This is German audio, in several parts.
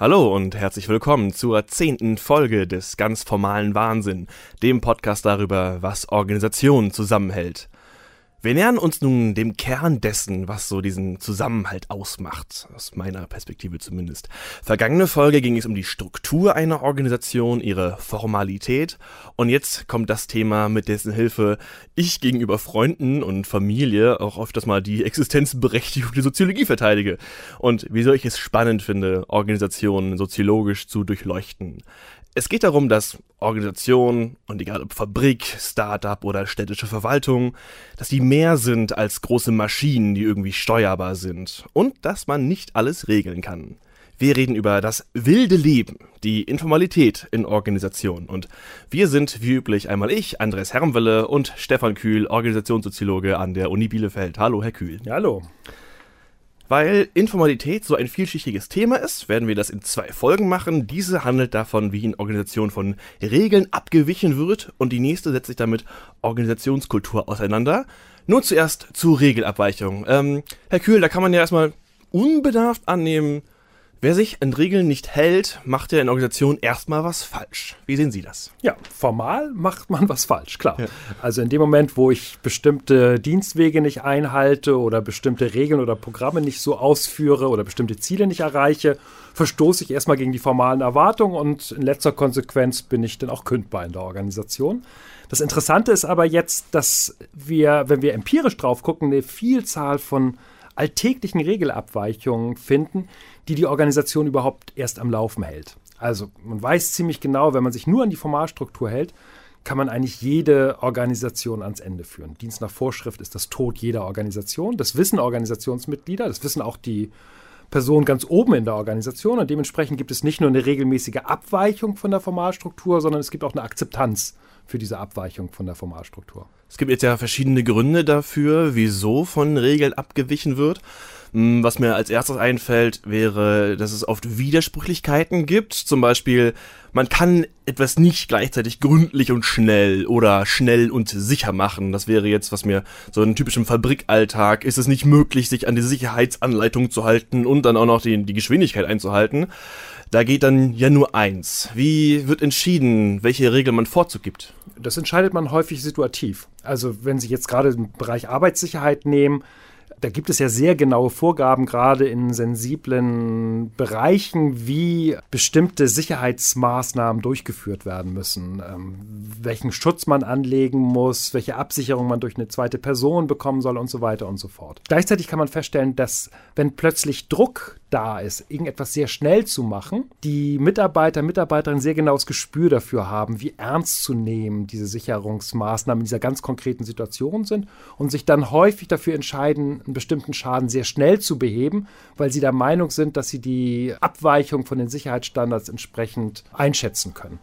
Hallo und herzlich willkommen zur zehnten Folge des ganz formalen Wahnsinn, dem Podcast darüber, was Organisationen zusammenhält. Wir nähern uns nun dem Kern dessen, was so diesen Zusammenhalt ausmacht, aus meiner Perspektive zumindest. Vergangene Folge ging es um die Struktur einer Organisation, ihre Formalität und jetzt kommt das Thema, mit dessen Hilfe ich gegenüber Freunden und Familie auch öfters mal die Existenzberechtigung der Soziologie verteidige und wieso ich es spannend finde, Organisationen soziologisch zu durchleuchten. Es geht darum, dass Organisationen, und egal ob Fabrik, Startup oder städtische Verwaltung, dass die mehr sind als große Maschinen, die irgendwie steuerbar sind. Und dass man nicht alles regeln kann. Wir reden über das wilde Leben, die Informalität in Organisationen. Und wir sind wie üblich einmal ich, Andres Hermwelle und Stefan Kühl, Organisationssoziologe an der Uni Bielefeld. Hallo, Herr Kühl. Ja, hallo. Weil Informalität so ein vielschichtiges Thema ist, werden wir das in zwei Folgen machen. Diese handelt davon, wie in Organisationen von Regeln abgewichen wird und die nächste setzt sich damit Organisationskultur auseinander. Nur zuerst zu Regelabweichung. Ähm, Herr Kühl, da kann man ja erstmal unbedarft annehmen, Wer sich an Regeln nicht hält, macht ja in Organisation erstmal was falsch. Wie sehen Sie das? Ja, formal macht man was falsch, klar. Ja. Also in dem Moment, wo ich bestimmte Dienstwege nicht einhalte oder bestimmte Regeln oder Programme nicht so ausführe oder bestimmte Ziele nicht erreiche, verstoße ich erstmal gegen die formalen Erwartungen und in letzter Konsequenz bin ich dann auch kündbar in der Organisation. Das Interessante ist aber jetzt, dass wir, wenn wir empirisch drauf gucken, eine Vielzahl von alltäglichen Regelabweichungen finden, die die Organisation überhaupt erst am Laufen hält. Also man weiß ziemlich genau, wenn man sich nur an die Formalstruktur hält, kann man eigentlich jede Organisation ans Ende führen. Dienst nach Vorschrift ist das Tod jeder Organisation. Das wissen Organisationsmitglieder, das wissen auch die Personen ganz oben in der Organisation. Und dementsprechend gibt es nicht nur eine regelmäßige Abweichung von der Formalstruktur, sondern es gibt auch eine Akzeptanz für diese Abweichung von der Formalstruktur. Es gibt jetzt ja verschiedene Gründe dafür, wieso von Regeln abgewichen wird. Hm, was mir als erstes einfällt, wäre, dass es oft Widersprüchlichkeiten gibt. Zum Beispiel, man kann etwas nicht gleichzeitig gründlich und schnell oder schnell und sicher machen. Das wäre jetzt, was mir so in typischem Fabrikalltag ist es nicht möglich, sich an die Sicherheitsanleitung zu halten und dann auch noch die, die Geschwindigkeit einzuhalten. Da geht dann ja nur eins. Wie wird entschieden, welche Regel man Vorzug gibt? Das entscheidet man häufig situativ. Also wenn Sie jetzt gerade den Bereich Arbeitssicherheit nehmen, da gibt es ja sehr genaue Vorgaben, gerade in sensiblen Bereichen, wie bestimmte Sicherheitsmaßnahmen durchgeführt werden müssen, ähm, welchen Schutz man anlegen muss, welche Absicherung man durch eine zweite Person bekommen soll und so weiter und so fort. Gleichzeitig kann man feststellen, dass wenn plötzlich Druck da ist, irgendetwas sehr schnell zu machen, die Mitarbeiter, Mitarbeiterinnen sehr genaues Gespür dafür haben, wie ernst zu nehmen diese Sicherungsmaßnahmen in dieser ganz konkreten Situation sind und sich dann häufig dafür entscheiden, einen bestimmten Schaden sehr schnell zu beheben, weil sie der Meinung sind, dass sie die Abweichung von den Sicherheitsstandards entsprechend einschätzen können.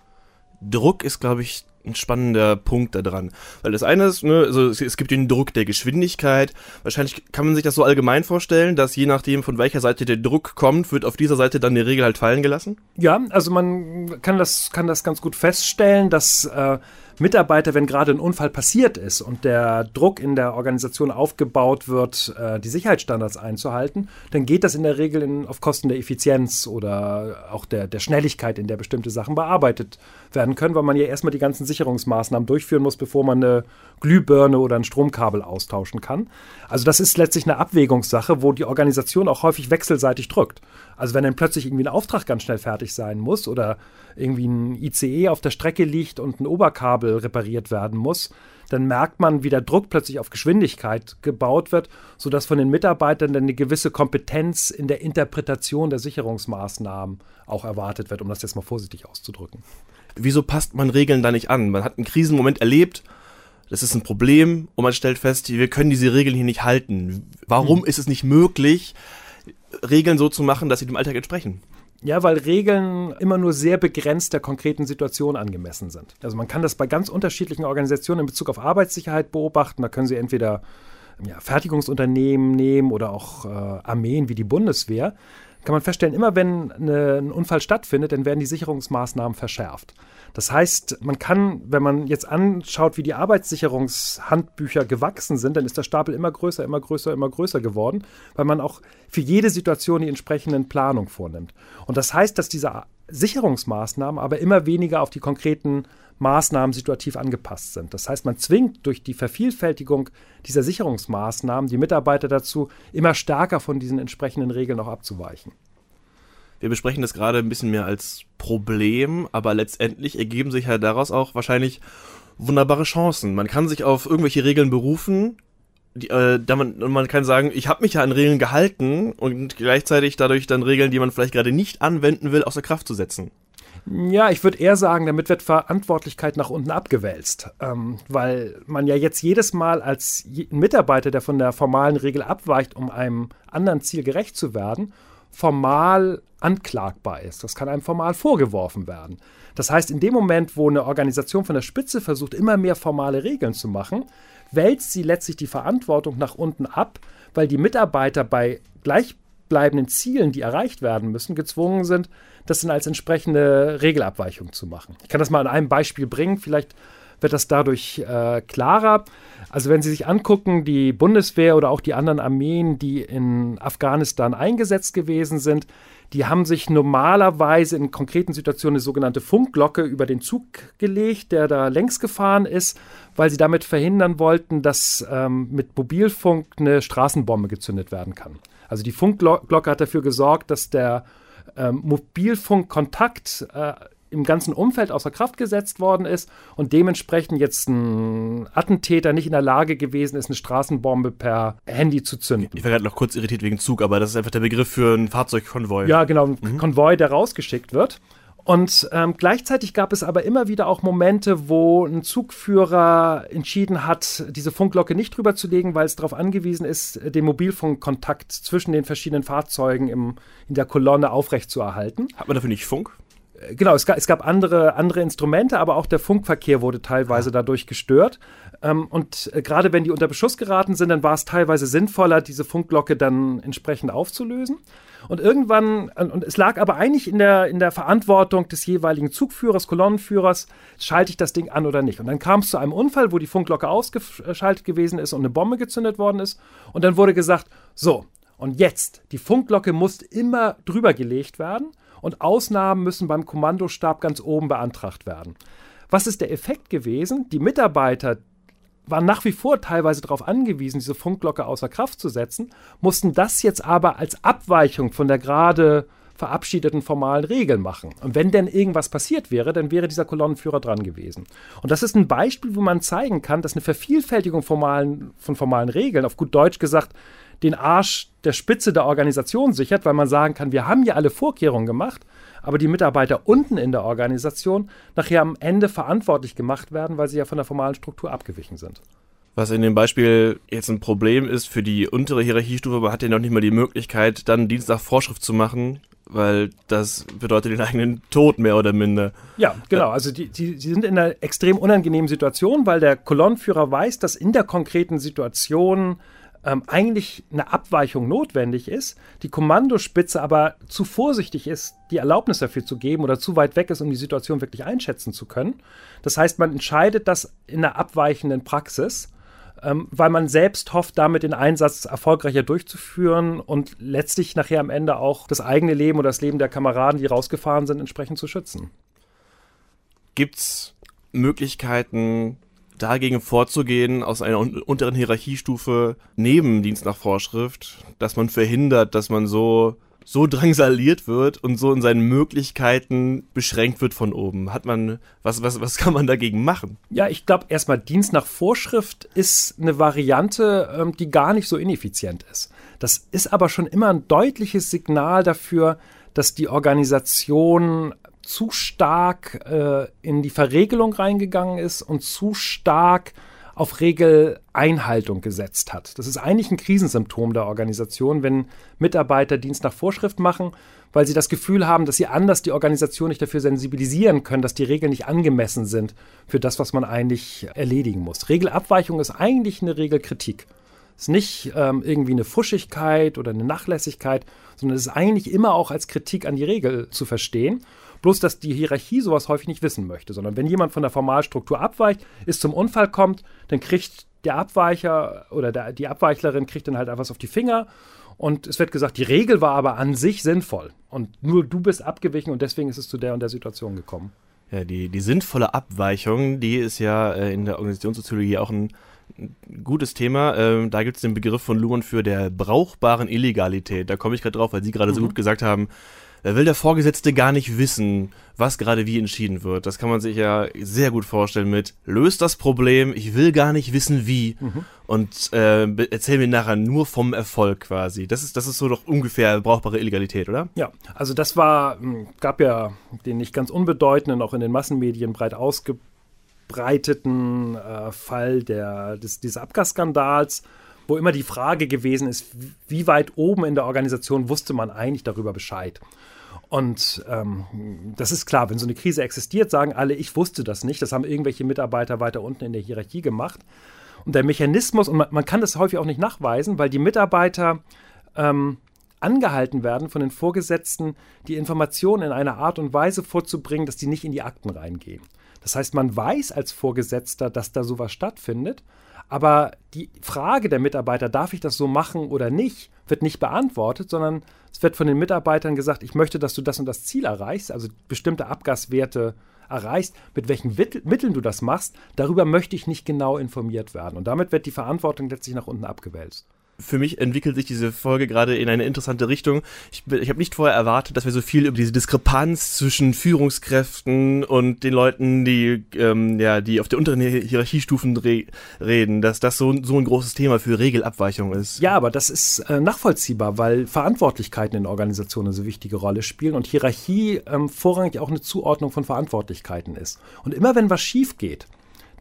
Druck ist, glaube ich, ein spannender Punkt da dran. Weil das eine ist, ne, also es, es, gibt den Druck der Geschwindigkeit. Wahrscheinlich kann man sich das so allgemein vorstellen, dass je nachdem, von welcher Seite der Druck kommt, wird auf dieser Seite dann die Regel halt fallen gelassen? Ja, also man kann das, kann das ganz gut feststellen, dass äh, Mitarbeiter, wenn gerade ein Unfall passiert ist und der Druck in der Organisation aufgebaut wird, äh, die Sicherheitsstandards einzuhalten, dann geht das in der Regel in, auf Kosten der Effizienz oder auch der, der Schnelligkeit, in der bestimmte Sachen bearbeitet werden können, weil man ja erstmal die ganzen Sicherungsmaßnahmen durchführen muss, bevor man eine Glühbirne oder ein Stromkabel austauschen kann. Also das ist letztlich eine Abwägungssache, wo die Organisation auch häufig wechselseitig drückt. Also wenn dann plötzlich irgendwie ein Auftrag ganz schnell fertig sein muss oder irgendwie ein ICE auf der Strecke liegt und ein Oberkabel repariert werden muss, dann merkt man, wie der Druck plötzlich auf Geschwindigkeit gebaut wird, sodass von den Mitarbeitern dann eine gewisse Kompetenz in der Interpretation der Sicherungsmaßnahmen auch erwartet wird, um das jetzt mal vorsichtig auszudrücken. Wieso passt man Regeln da nicht an? Man hat einen Krisenmoment erlebt, das ist ein Problem und man stellt fest, wir können diese Regeln hier nicht halten. Warum hm. ist es nicht möglich, Regeln so zu machen, dass sie dem Alltag entsprechen? Ja, weil Regeln immer nur sehr begrenzt der konkreten Situation angemessen sind. Also man kann das bei ganz unterschiedlichen Organisationen in Bezug auf Arbeitssicherheit beobachten. Da können Sie entweder ja, Fertigungsunternehmen nehmen oder auch äh, Armeen wie die Bundeswehr kann man feststellen, immer wenn eine, ein Unfall stattfindet, dann werden die Sicherungsmaßnahmen verschärft. Das heißt, man kann, wenn man jetzt anschaut, wie die Arbeitssicherungshandbücher gewachsen sind, dann ist der Stapel immer größer, immer größer, immer größer geworden, weil man auch für jede Situation die entsprechenden Planung vornimmt. Und das heißt, dass diese Sicherungsmaßnahmen aber immer weniger auf die konkreten Maßnahmen situativ angepasst sind. Das heißt, man zwingt durch die Vervielfältigung dieser Sicherungsmaßnahmen die Mitarbeiter dazu, immer stärker von diesen entsprechenden Regeln auch abzuweichen. Wir besprechen das gerade ein bisschen mehr als Problem, aber letztendlich ergeben sich halt daraus auch wahrscheinlich wunderbare Chancen. Man kann sich auf irgendwelche Regeln berufen, die, äh, da man, man kann sagen, ich habe mich ja an Regeln gehalten und gleichzeitig dadurch dann Regeln, die man vielleicht gerade nicht anwenden will, außer Kraft zu setzen. Ja, ich würde eher sagen, damit wird Verantwortlichkeit nach unten abgewälzt, ähm, weil man ja jetzt jedes Mal als Mitarbeiter, der von der formalen Regel abweicht, um einem anderen Ziel gerecht zu werden, formal anklagbar ist. Das kann einem formal vorgeworfen werden. Das heißt, in dem Moment, wo eine Organisation von der Spitze versucht, immer mehr formale Regeln zu machen, wälzt sie letztlich die Verantwortung nach unten ab, weil die Mitarbeiter bei gleichbleibenden Zielen, die erreicht werden müssen, gezwungen sind, das dann als entsprechende Regelabweichung zu machen. Ich kann das mal an einem Beispiel bringen, vielleicht wird das dadurch äh, klarer. Also wenn Sie sich angucken, die Bundeswehr oder auch die anderen Armeen, die in Afghanistan eingesetzt gewesen sind, die haben sich normalerweise in konkreten Situationen eine sogenannte Funkglocke über den Zug gelegt, der da längs gefahren ist, weil sie damit verhindern wollten, dass ähm, mit Mobilfunk eine Straßenbombe gezündet werden kann. Also die Funkglocke hat dafür gesorgt, dass der ähm, Mobilfunkkontakt äh, im ganzen Umfeld außer Kraft gesetzt worden ist und dementsprechend jetzt ein Attentäter nicht in der Lage gewesen ist, eine Straßenbombe per Handy zu zünden. Ich war gerade noch kurz irritiert wegen Zug, aber das ist einfach der Begriff für einen Fahrzeugkonvoi. Ja, genau, ein mhm. Konvoi, der rausgeschickt wird. Und ähm, gleichzeitig gab es aber immer wieder auch Momente, wo ein Zugführer entschieden hat, diese Funkglocke nicht drüber zu legen, weil es darauf angewiesen ist, den Mobilfunkkontakt zwischen den verschiedenen Fahrzeugen im, in der Kolonne aufrechtzuerhalten. Hat man dafür nicht Funk? Genau, es gab, es gab andere, andere Instrumente, aber auch der Funkverkehr wurde teilweise ah. dadurch gestört. Ähm, und äh, gerade wenn die unter Beschuss geraten sind, dann war es teilweise sinnvoller, diese Funkglocke dann entsprechend aufzulösen. Und irgendwann, und es lag aber eigentlich in der, in der Verantwortung des jeweiligen Zugführers, Kolonnenführers, schalte ich das Ding an oder nicht. Und dann kam es zu einem Unfall, wo die Funkglocke ausgeschaltet gewesen ist und eine Bombe gezündet worden ist. Und dann wurde gesagt, so, und jetzt, die Funkglocke muss immer drüber gelegt werden und Ausnahmen müssen beim Kommandostab ganz oben beantragt werden. Was ist der Effekt gewesen? Die Mitarbeiter, waren nach wie vor teilweise darauf angewiesen, diese Funkglocke außer Kraft zu setzen, mussten das jetzt aber als Abweichung von der gerade verabschiedeten formalen Regeln machen. Und wenn denn irgendwas passiert wäre, dann wäre dieser Kolonnenführer dran gewesen. Und das ist ein Beispiel, wo man zeigen kann, dass eine Vervielfältigung formalen, von formalen Regeln, auf gut Deutsch gesagt, den Arsch der Spitze der Organisation sichert, weil man sagen kann, wir haben ja alle Vorkehrungen gemacht, aber die Mitarbeiter unten in der Organisation nachher am Ende verantwortlich gemacht werden, weil sie ja von der formalen Struktur abgewichen sind. Was in dem Beispiel jetzt ein Problem ist für die untere Hierarchiestufe, man hat ja noch nicht mal die Möglichkeit, dann Dienst nach Vorschrift zu machen, weil das bedeutet den eigenen Tod mehr oder minder. Ja, genau. Also die, die, die sind in einer extrem unangenehmen Situation, weil der Kolonnenführer weiß, dass in der konkreten Situation ähm, eigentlich eine Abweichung notwendig ist, die Kommandospitze aber zu vorsichtig ist, die Erlaubnis dafür zu geben oder zu weit weg ist, um die Situation wirklich einschätzen zu können. Das heißt, man entscheidet das in einer abweichenden Praxis, ähm, weil man selbst hofft, damit den Einsatz erfolgreicher durchzuführen und letztlich nachher am Ende auch das eigene Leben oder das Leben der Kameraden, die rausgefahren sind, entsprechend zu schützen. Gibt es Möglichkeiten, dagegen vorzugehen, aus einer unteren Hierarchiestufe neben Dienst nach Vorschrift, dass man verhindert, dass man so so drangsaliert wird und so in seinen Möglichkeiten beschränkt wird von oben. Hat man, was, was, was kann man dagegen machen? Ja, ich glaube, erstmal Dienst nach Vorschrift ist eine Variante, ähm, die gar nicht so ineffizient ist. Das ist aber schon immer ein deutliches Signal dafür, dass die Organisation zu stark äh, in die Verregelung reingegangen ist und zu stark auf Regeleinhaltung gesetzt hat. Das ist eigentlich ein Krisensymptom der Organisation, wenn Mitarbeiter Dienst nach Vorschrift machen, weil sie das Gefühl haben, dass sie anders die Organisation nicht dafür sensibilisieren können, dass die Regeln nicht angemessen sind für das, was man eigentlich erledigen muss. Regelabweichung ist eigentlich eine Regelkritik. Es ist nicht ähm, irgendwie eine Fuschigkeit oder eine Nachlässigkeit, sondern es ist eigentlich immer auch als Kritik an die Regel zu verstehen. Bloß, dass die Hierarchie sowas häufig nicht wissen möchte, sondern wenn jemand von der Formalstruktur abweicht, ist zum Unfall kommt, dann kriegt der Abweicher oder der, die Abweichlerin kriegt dann halt etwas auf die Finger und es wird gesagt, die Regel war aber an sich sinnvoll und nur du bist abgewichen und deswegen ist es zu der und der Situation gekommen. Ja, die, die sinnvolle Abweichung, die ist ja äh, in der Organisationssoziologie auch ein, ein gutes Thema. Ähm, da gibt es den Begriff von Luhmann für der brauchbaren Illegalität. Da komme ich gerade drauf, weil Sie gerade mhm. so gut gesagt haben, da will der Vorgesetzte gar nicht wissen, was gerade wie entschieden wird. Das kann man sich ja sehr gut vorstellen mit, löst das Problem, ich will gar nicht wissen wie mhm. und äh, erzähl mir nachher nur vom Erfolg quasi. Das ist, das ist so doch ungefähr brauchbare Illegalität, oder? Ja, also das war, hm, gab ja den nicht ganz unbedeutenden, auch in den Massenmedien breit ausgebreiteten äh, Fall der, des, dieses Abgasskandals wo immer die Frage gewesen ist, wie weit oben in der Organisation wusste man eigentlich darüber Bescheid. Und ähm, das ist klar, wenn so eine Krise existiert, sagen alle, ich wusste das nicht. Das haben irgendwelche Mitarbeiter weiter unten in der Hierarchie gemacht. Und der Mechanismus, und man, man kann das häufig auch nicht nachweisen, weil die Mitarbeiter ähm, angehalten werden von den Vorgesetzten, die Informationen in einer Art und Weise vorzubringen, dass die nicht in die Akten reingehen. Das heißt, man weiß als Vorgesetzter, dass da sowas stattfindet, aber die Frage der Mitarbeiter, darf ich das so machen oder nicht, wird nicht beantwortet, sondern es wird von den Mitarbeitern gesagt, ich möchte, dass du das und das Ziel erreichst, also bestimmte Abgaswerte erreichst, mit welchen Mitteln du das machst, darüber möchte ich nicht genau informiert werden. Und damit wird die Verantwortung letztlich nach unten abgewälzt für mich entwickelt sich diese Folge gerade in eine interessante Richtung. Ich, ich habe nicht vorher erwartet, dass wir so viel über diese Diskrepanz zwischen Führungskräften und den Leuten, die ähm, ja, die auf der unteren Hierarchiestufen re reden, dass das so, so ein großes Thema für Regelabweichung ist. Ja, aber das ist äh, nachvollziehbar, weil Verantwortlichkeiten in Organisationen eine so wichtige Rolle spielen und Hierarchie ähm, vorrangig auch eine Zuordnung von Verantwortlichkeiten ist. Und immer wenn was schief geht,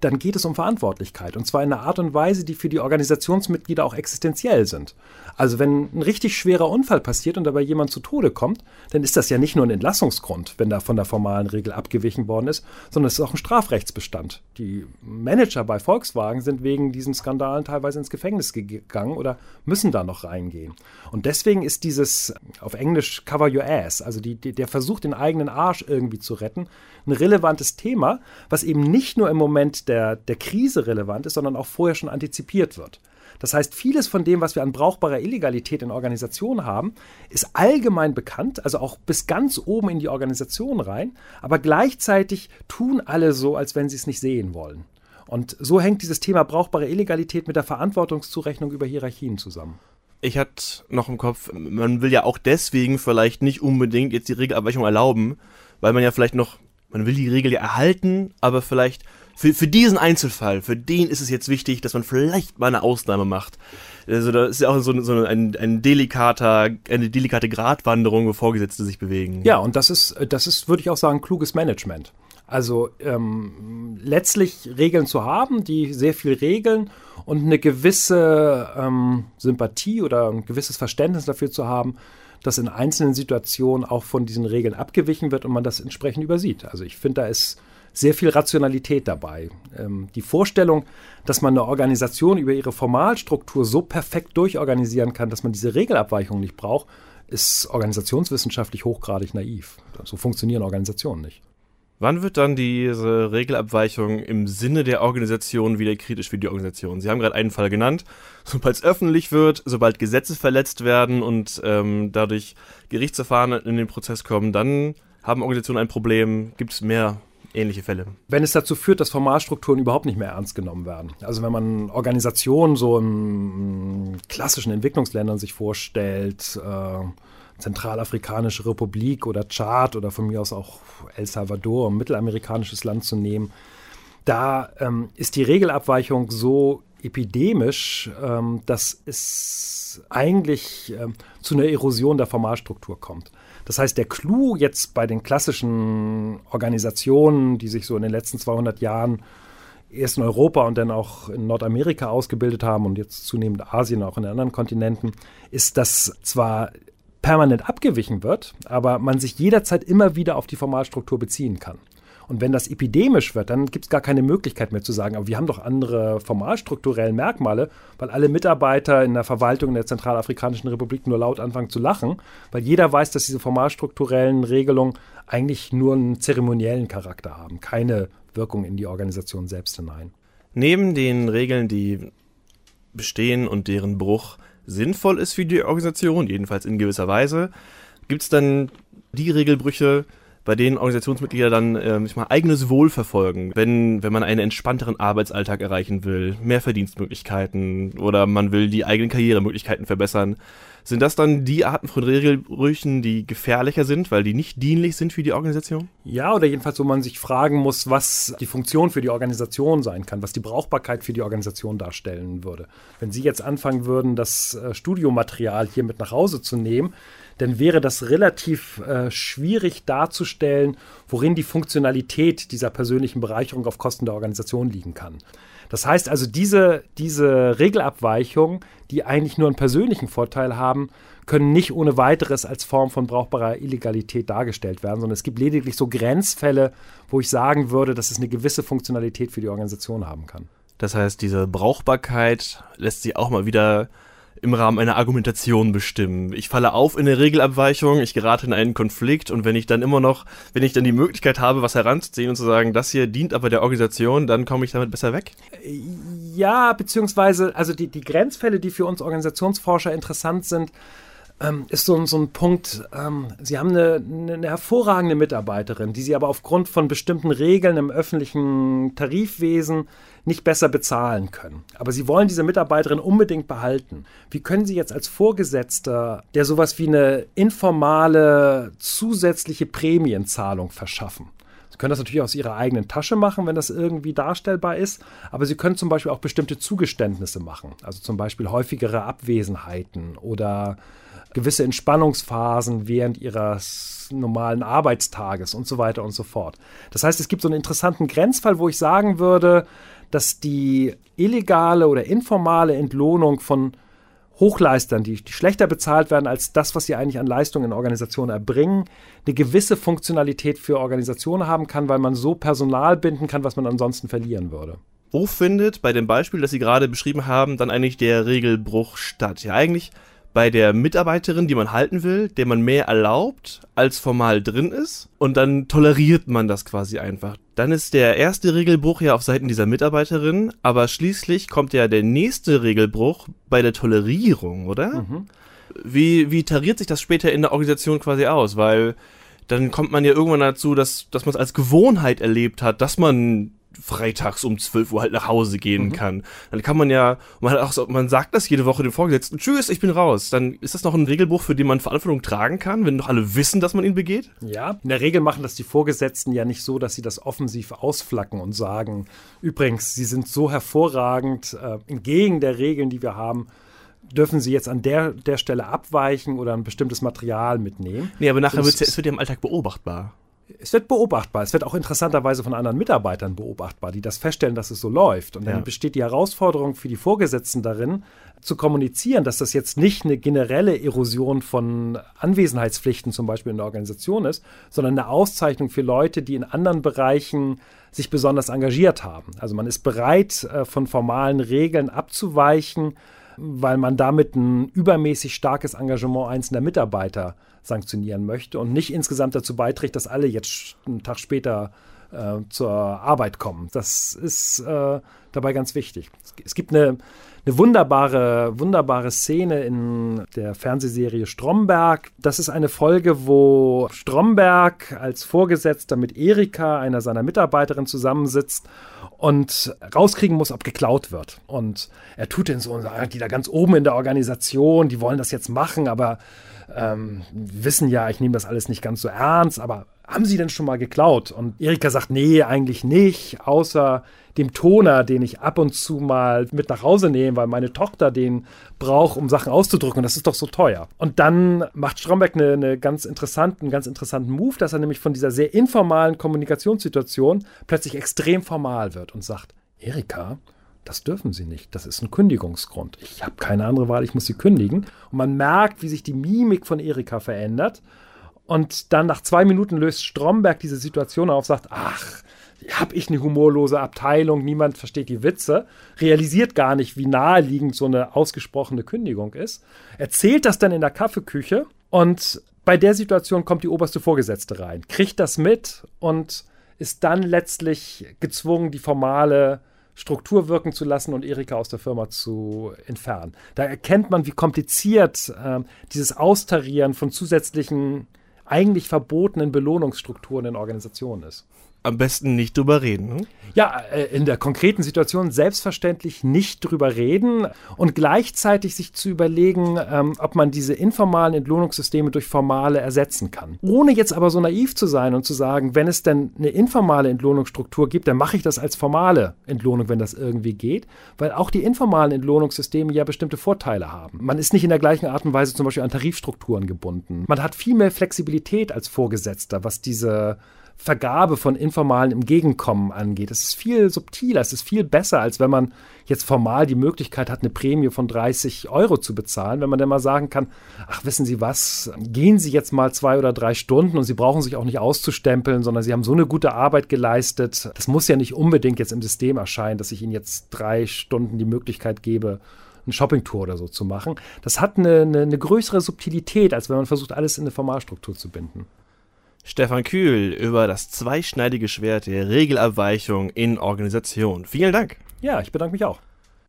dann geht es um Verantwortlichkeit. Und zwar in einer Art und Weise, die für die Organisationsmitglieder auch existenziell sind. Also wenn ein richtig schwerer Unfall passiert und dabei jemand zu Tode kommt, dann ist das ja nicht nur ein Entlassungsgrund, wenn da von der formalen Regel abgewichen worden ist, sondern es ist auch ein Strafrechtsbestand. Die Manager bei Volkswagen sind wegen diesen Skandalen teilweise ins Gefängnis gegangen oder müssen da noch reingehen. Und deswegen ist dieses auf Englisch Cover Your Ass, also die, der Versuch, den eigenen Arsch irgendwie zu retten, ein relevantes Thema, was eben nicht nur im Moment der, der Krise relevant ist, sondern auch vorher schon antizipiert wird. Das heißt, vieles von dem, was wir an brauchbarer Illegalität in Organisationen haben, ist allgemein bekannt, also auch bis ganz oben in die Organisation rein, aber gleichzeitig tun alle so, als wenn sie es nicht sehen wollen. Und so hängt dieses Thema brauchbare Illegalität mit der Verantwortungszurechnung über Hierarchien zusammen. Ich hatte noch im Kopf, man will ja auch deswegen vielleicht nicht unbedingt jetzt die Regelabweichung erlauben, weil man ja vielleicht noch, man will die Regel ja erhalten, aber vielleicht für, für diesen Einzelfall, für den ist es jetzt wichtig, dass man vielleicht mal eine Ausnahme macht. Also da ist ja auch so, so ein, ein delikater, eine delikate Gratwanderung, wo Vorgesetzte sich bewegen. Ja, und das ist, das ist, würde ich auch sagen, kluges Management. Also ähm, letztlich Regeln zu haben, die sehr viel regeln und eine gewisse ähm, Sympathie oder ein gewisses Verständnis dafür zu haben, dass in einzelnen Situationen auch von diesen Regeln abgewichen wird und man das entsprechend übersieht. Also ich finde, da ist sehr viel Rationalität dabei. Ähm, die Vorstellung, dass man eine Organisation über ihre Formalstruktur so perfekt durchorganisieren kann, dass man diese Regelabweichung nicht braucht, ist organisationswissenschaftlich hochgradig naiv. So funktionieren Organisationen nicht. Wann wird dann diese Regelabweichung im Sinne der Organisation wieder kritisch für die Organisation? Sie haben gerade einen Fall genannt. Sobald es öffentlich wird, sobald Gesetze verletzt werden und ähm, dadurch Gerichtsverfahren in den Prozess kommen, dann haben Organisationen ein Problem. Gibt es mehr ähnliche Fälle. Wenn es dazu führt, dass Formalstrukturen überhaupt nicht mehr ernst genommen werden. Also wenn man Organisationen so in klassischen Entwicklungsländern sich vorstellt, äh, Zentralafrikanische Republik oder Tschad oder von mir aus auch El Salvador, ein mittelamerikanisches Land zu nehmen, da ähm, ist die Regelabweichung so epidemisch, ähm, dass es eigentlich ähm, zu einer Erosion der Formalstruktur kommt. Das heißt, der Clou jetzt bei den klassischen Organisationen, die sich so in den letzten 200 Jahren erst in Europa und dann auch in Nordamerika ausgebildet haben und jetzt zunehmend Asien, auch in den anderen Kontinenten, ist, dass zwar permanent abgewichen wird, aber man sich jederzeit immer wieder auf die Formalstruktur beziehen kann. Und wenn das epidemisch wird, dann gibt es gar keine Möglichkeit mehr zu sagen, aber wir haben doch andere formalstrukturelle Merkmale, weil alle Mitarbeiter in der Verwaltung in der Zentralafrikanischen Republik nur laut anfangen zu lachen, weil jeder weiß, dass diese formalstrukturellen Regelungen eigentlich nur einen zeremoniellen Charakter haben, keine Wirkung in die Organisation selbst hinein. Neben den Regeln, die bestehen und deren Bruch sinnvoll ist für die Organisation, jedenfalls in gewisser Weise, gibt es dann die Regelbrüche, bei denen Organisationsmitglieder dann äh, ich mal, eigenes Wohl verfolgen, wenn, wenn man einen entspannteren Arbeitsalltag erreichen will, mehr Verdienstmöglichkeiten oder man will die eigenen Karrieremöglichkeiten verbessern. Sind das dann die Arten von Regelbrüchen, die gefährlicher sind, weil die nicht dienlich sind für die Organisation? Ja, oder jedenfalls, wo man sich fragen muss, was die Funktion für die Organisation sein kann, was die Brauchbarkeit für die Organisation darstellen würde. Wenn Sie jetzt anfangen würden, das äh, Studiomaterial hier mit nach Hause zu nehmen, dann wäre das relativ äh, schwierig darzustellen, worin die Funktionalität dieser persönlichen Bereicherung auf Kosten der Organisation liegen kann. Das heißt also, diese, diese Regelabweichungen, die eigentlich nur einen persönlichen Vorteil haben, können nicht ohne weiteres als Form von brauchbarer Illegalität dargestellt werden, sondern es gibt lediglich so Grenzfälle, wo ich sagen würde, dass es eine gewisse Funktionalität für die Organisation haben kann. Das heißt, diese Brauchbarkeit lässt sich auch mal wieder im Rahmen einer Argumentation bestimmen. Ich falle auf in eine Regelabweichung, ich gerate in einen Konflikt und wenn ich dann immer noch, wenn ich dann die Möglichkeit habe, was heranzuziehen und zu sagen, das hier dient aber der Organisation, dann komme ich damit besser weg? Ja, beziehungsweise, also die, die Grenzfälle, die für uns Organisationsforscher interessant sind, ähm, ist so, so ein Punkt, ähm, Sie haben eine, eine, hervorragende Mitarbeiterin, die Sie aber aufgrund von bestimmten Regeln im öffentlichen Tarifwesen nicht besser bezahlen können. Aber Sie wollen diese Mitarbeiterin unbedingt behalten. Wie können Sie jetzt als Vorgesetzter, der sowas wie eine informale zusätzliche Prämienzahlung verschaffen? Sie können das natürlich aus Ihrer eigenen Tasche machen, wenn das irgendwie darstellbar ist, aber Sie können zum Beispiel auch bestimmte Zugeständnisse machen, also zum Beispiel häufigere Abwesenheiten oder gewisse Entspannungsphasen während ihres normalen Arbeitstages und so weiter und so fort. Das heißt, es gibt so einen interessanten Grenzfall, wo ich sagen würde, dass die illegale oder informale Entlohnung von Hochleistern, die, die schlechter bezahlt werden als das, was sie eigentlich an Leistungen in Organisationen erbringen, eine gewisse Funktionalität für Organisationen haben kann, weil man so Personal binden kann, was man ansonsten verlieren würde. Wo findet bei dem Beispiel, das Sie gerade beschrieben haben, dann eigentlich der Regelbruch statt? Ja, eigentlich bei der Mitarbeiterin, die man halten will, der man mehr erlaubt, als formal drin ist. Und dann toleriert man das quasi einfach. Dann ist der erste Regelbruch ja auf Seiten dieser Mitarbeiterin, aber schließlich kommt ja der nächste Regelbruch bei der Tolerierung, oder? Mhm. Wie, wie tariert sich das später in der Organisation quasi aus? Weil dann kommt man ja irgendwann dazu, dass, dass man es als Gewohnheit erlebt hat, dass man freitags um 12 Uhr halt nach Hause gehen mhm. kann. Dann kann man ja, man, auch man sagt das jede Woche dem Vorgesetzten, tschüss, ich bin raus. Dann ist das noch ein Regelbuch, für den man Verantwortung tragen kann, wenn doch alle wissen, dass man ihn begeht? Ja, in der Regel machen das die Vorgesetzten ja nicht so, dass sie das offensiv ausflacken und sagen, übrigens, sie sind so hervorragend, äh, entgegen der Regeln, die wir haben, dürfen sie jetzt an der, der Stelle abweichen oder ein bestimmtes Material mitnehmen. Nee, aber nachher wird es wird ja im Alltag beobachtbar es wird beobachtbar. Es wird auch interessanterweise von anderen Mitarbeitern beobachtbar, die das feststellen, dass es so läuft. Und dann ja. besteht die Herausforderung für die Vorgesetzten darin, zu kommunizieren, dass das jetzt nicht eine generelle Erosion von Anwesenheitspflichten zum Beispiel in der Organisation ist, sondern eine Auszeichnung für Leute, die in anderen Bereichen sich besonders engagiert haben. Also man ist bereit, äh, von formalen Regeln abzuweichen, weil man damit ein übermäßig starkes Engagement einzelner Mitarbeiter sanktionieren möchte und nicht insgesamt dazu beiträgt, dass alle jetzt einen Tag später äh, zur Arbeit kommen. Das ist äh, dabei ganz wichtig. Es gibt eine, eine wunderbare, wunderbare Szene in der Fernsehserie Stromberg. Das ist eine Folge, wo Stromberg als Vorgesetzter mit Erika, einer seiner Mitarbeiterinnen, zusammensitzt und rauskriegen muss, ob geklaut wird. Und er tut den so und sagt, die da ganz oben in der Organisation, die wollen das jetzt machen, aber ähm, wissen ja, ich nehme das alles nicht ganz so ernst, aber haben Sie denn schon mal geklaut? Und Erika sagt, nee, eigentlich nicht, außer dem Toner, den ich ab und zu mal mit nach Hause nehme, weil meine Tochter den braucht, um Sachen auszudrücken. Und das ist doch so teuer. Und dann macht Stromberg eine, eine ganz interessanten, ganz interessanten Move, dass er nämlich von dieser sehr informalen Kommunikationssituation plötzlich extrem formal wird und sagt, Erika, das dürfen sie nicht. Das ist ein Kündigungsgrund. Ich habe keine andere Wahl, ich muss sie kündigen. Und man merkt, wie sich die Mimik von Erika verändert. Und dann nach zwei Minuten löst Stromberg diese Situation auf, sagt, ach, habe ich eine humorlose Abteilung, niemand versteht die Witze, realisiert gar nicht, wie naheliegend so eine ausgesprochene Kündigung ist, erzählt das dann in der Kaffeeküche und bei der Situation kommt die oberste Vorgesetzte rein, kriegt das mit und ist dann letztlich gezwungen, die formale Struktur wirken zu lassen und Erika aus der Firma zu entfernen. Da erkennt man, wie kompliziert äh, dieses Austarieren von zusätzlichen, eigentlich verbotenen Belohnungsstrukturen in Organisationen ist am besten nicht drüber reden. Ne? Ja, äh, in der konkreten Situation selbstverständlich nicht drüber reden und gleichzeitig sich zu überlegen, ähm, ob man diese informalen Entlohnungssysteme durch formale ersetzen kann. Ohne jetzt aber so naiv zu sein und zu sagen, wenn es denn eine informale Entlohnungsstruktur gibt, dann mache ich das als formale Entlohnung, wenn das irgendwie geht, weil auch die informalen Entlohnungssysteme ja bestimmte Vorteile haben. Man ist nicht in der gleichen Art und Weise zum Beispiel an Tarifstrukturen gebunden. Man hat viel mehr Flexibilität als Vorgesetzter, was diese Vergabe von informalen Entgegenkommen angeht. Es ist viel subtiler, es ist viel besser, als wenn man jetzt formal die Möglichkeit hat, eine Prämie von 30 Euro zu bezahlen, wenn man dann mal sagen kann, ach, wissen Sie was, gehen Sie jetzt mal zwei oder drei Stunden und Sie brauchen sich auch nicht auszustempeln, sondern Sie haben so eine gute Arbeit geleistet. Das muss ja nicht unbedingt jetzt im System erscheinen, dass ich Ihnen jetzt drei Stunden die Möglichkeit gebe, eine Shoppingtour oder so zu machen. Das hat eine, eine, eine größere Subtilität, als wenn man versucht, alles in eine Formalstruktur zu binden. Stefan Kühl über das zweischneidige Schwert der Regelabweichung in Organisation. Vielen Dank. Ja, ich bedanke mich auch.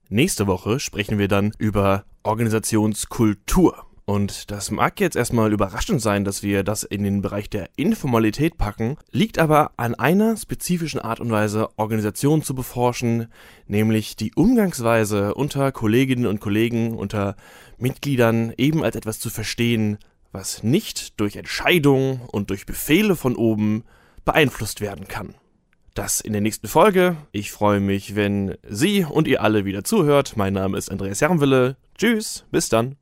Nächste Woche sprechen wir dann über Organisationskultur. Und das mag jetzt erstmal überraschend sein, dass wir das in den Bereich der Informalität packen, liegt aber an einer spezifischen Art und Weise, Organisationen zu beforschen, nämlich die Umgangsweise unter Kolleginnen und Kollegen, unter Mitgliedern eben als etwas zu verstehen, was nicht durch Entscheidungen und durch Befehle von oben beeinflusst werden kann. Das in der nächsten Folge. Ich freue mich, wenn Sie und ihr alle wieder zuhört. Mein Name ist Andreas Jarmwille. Tschüss, bis dann.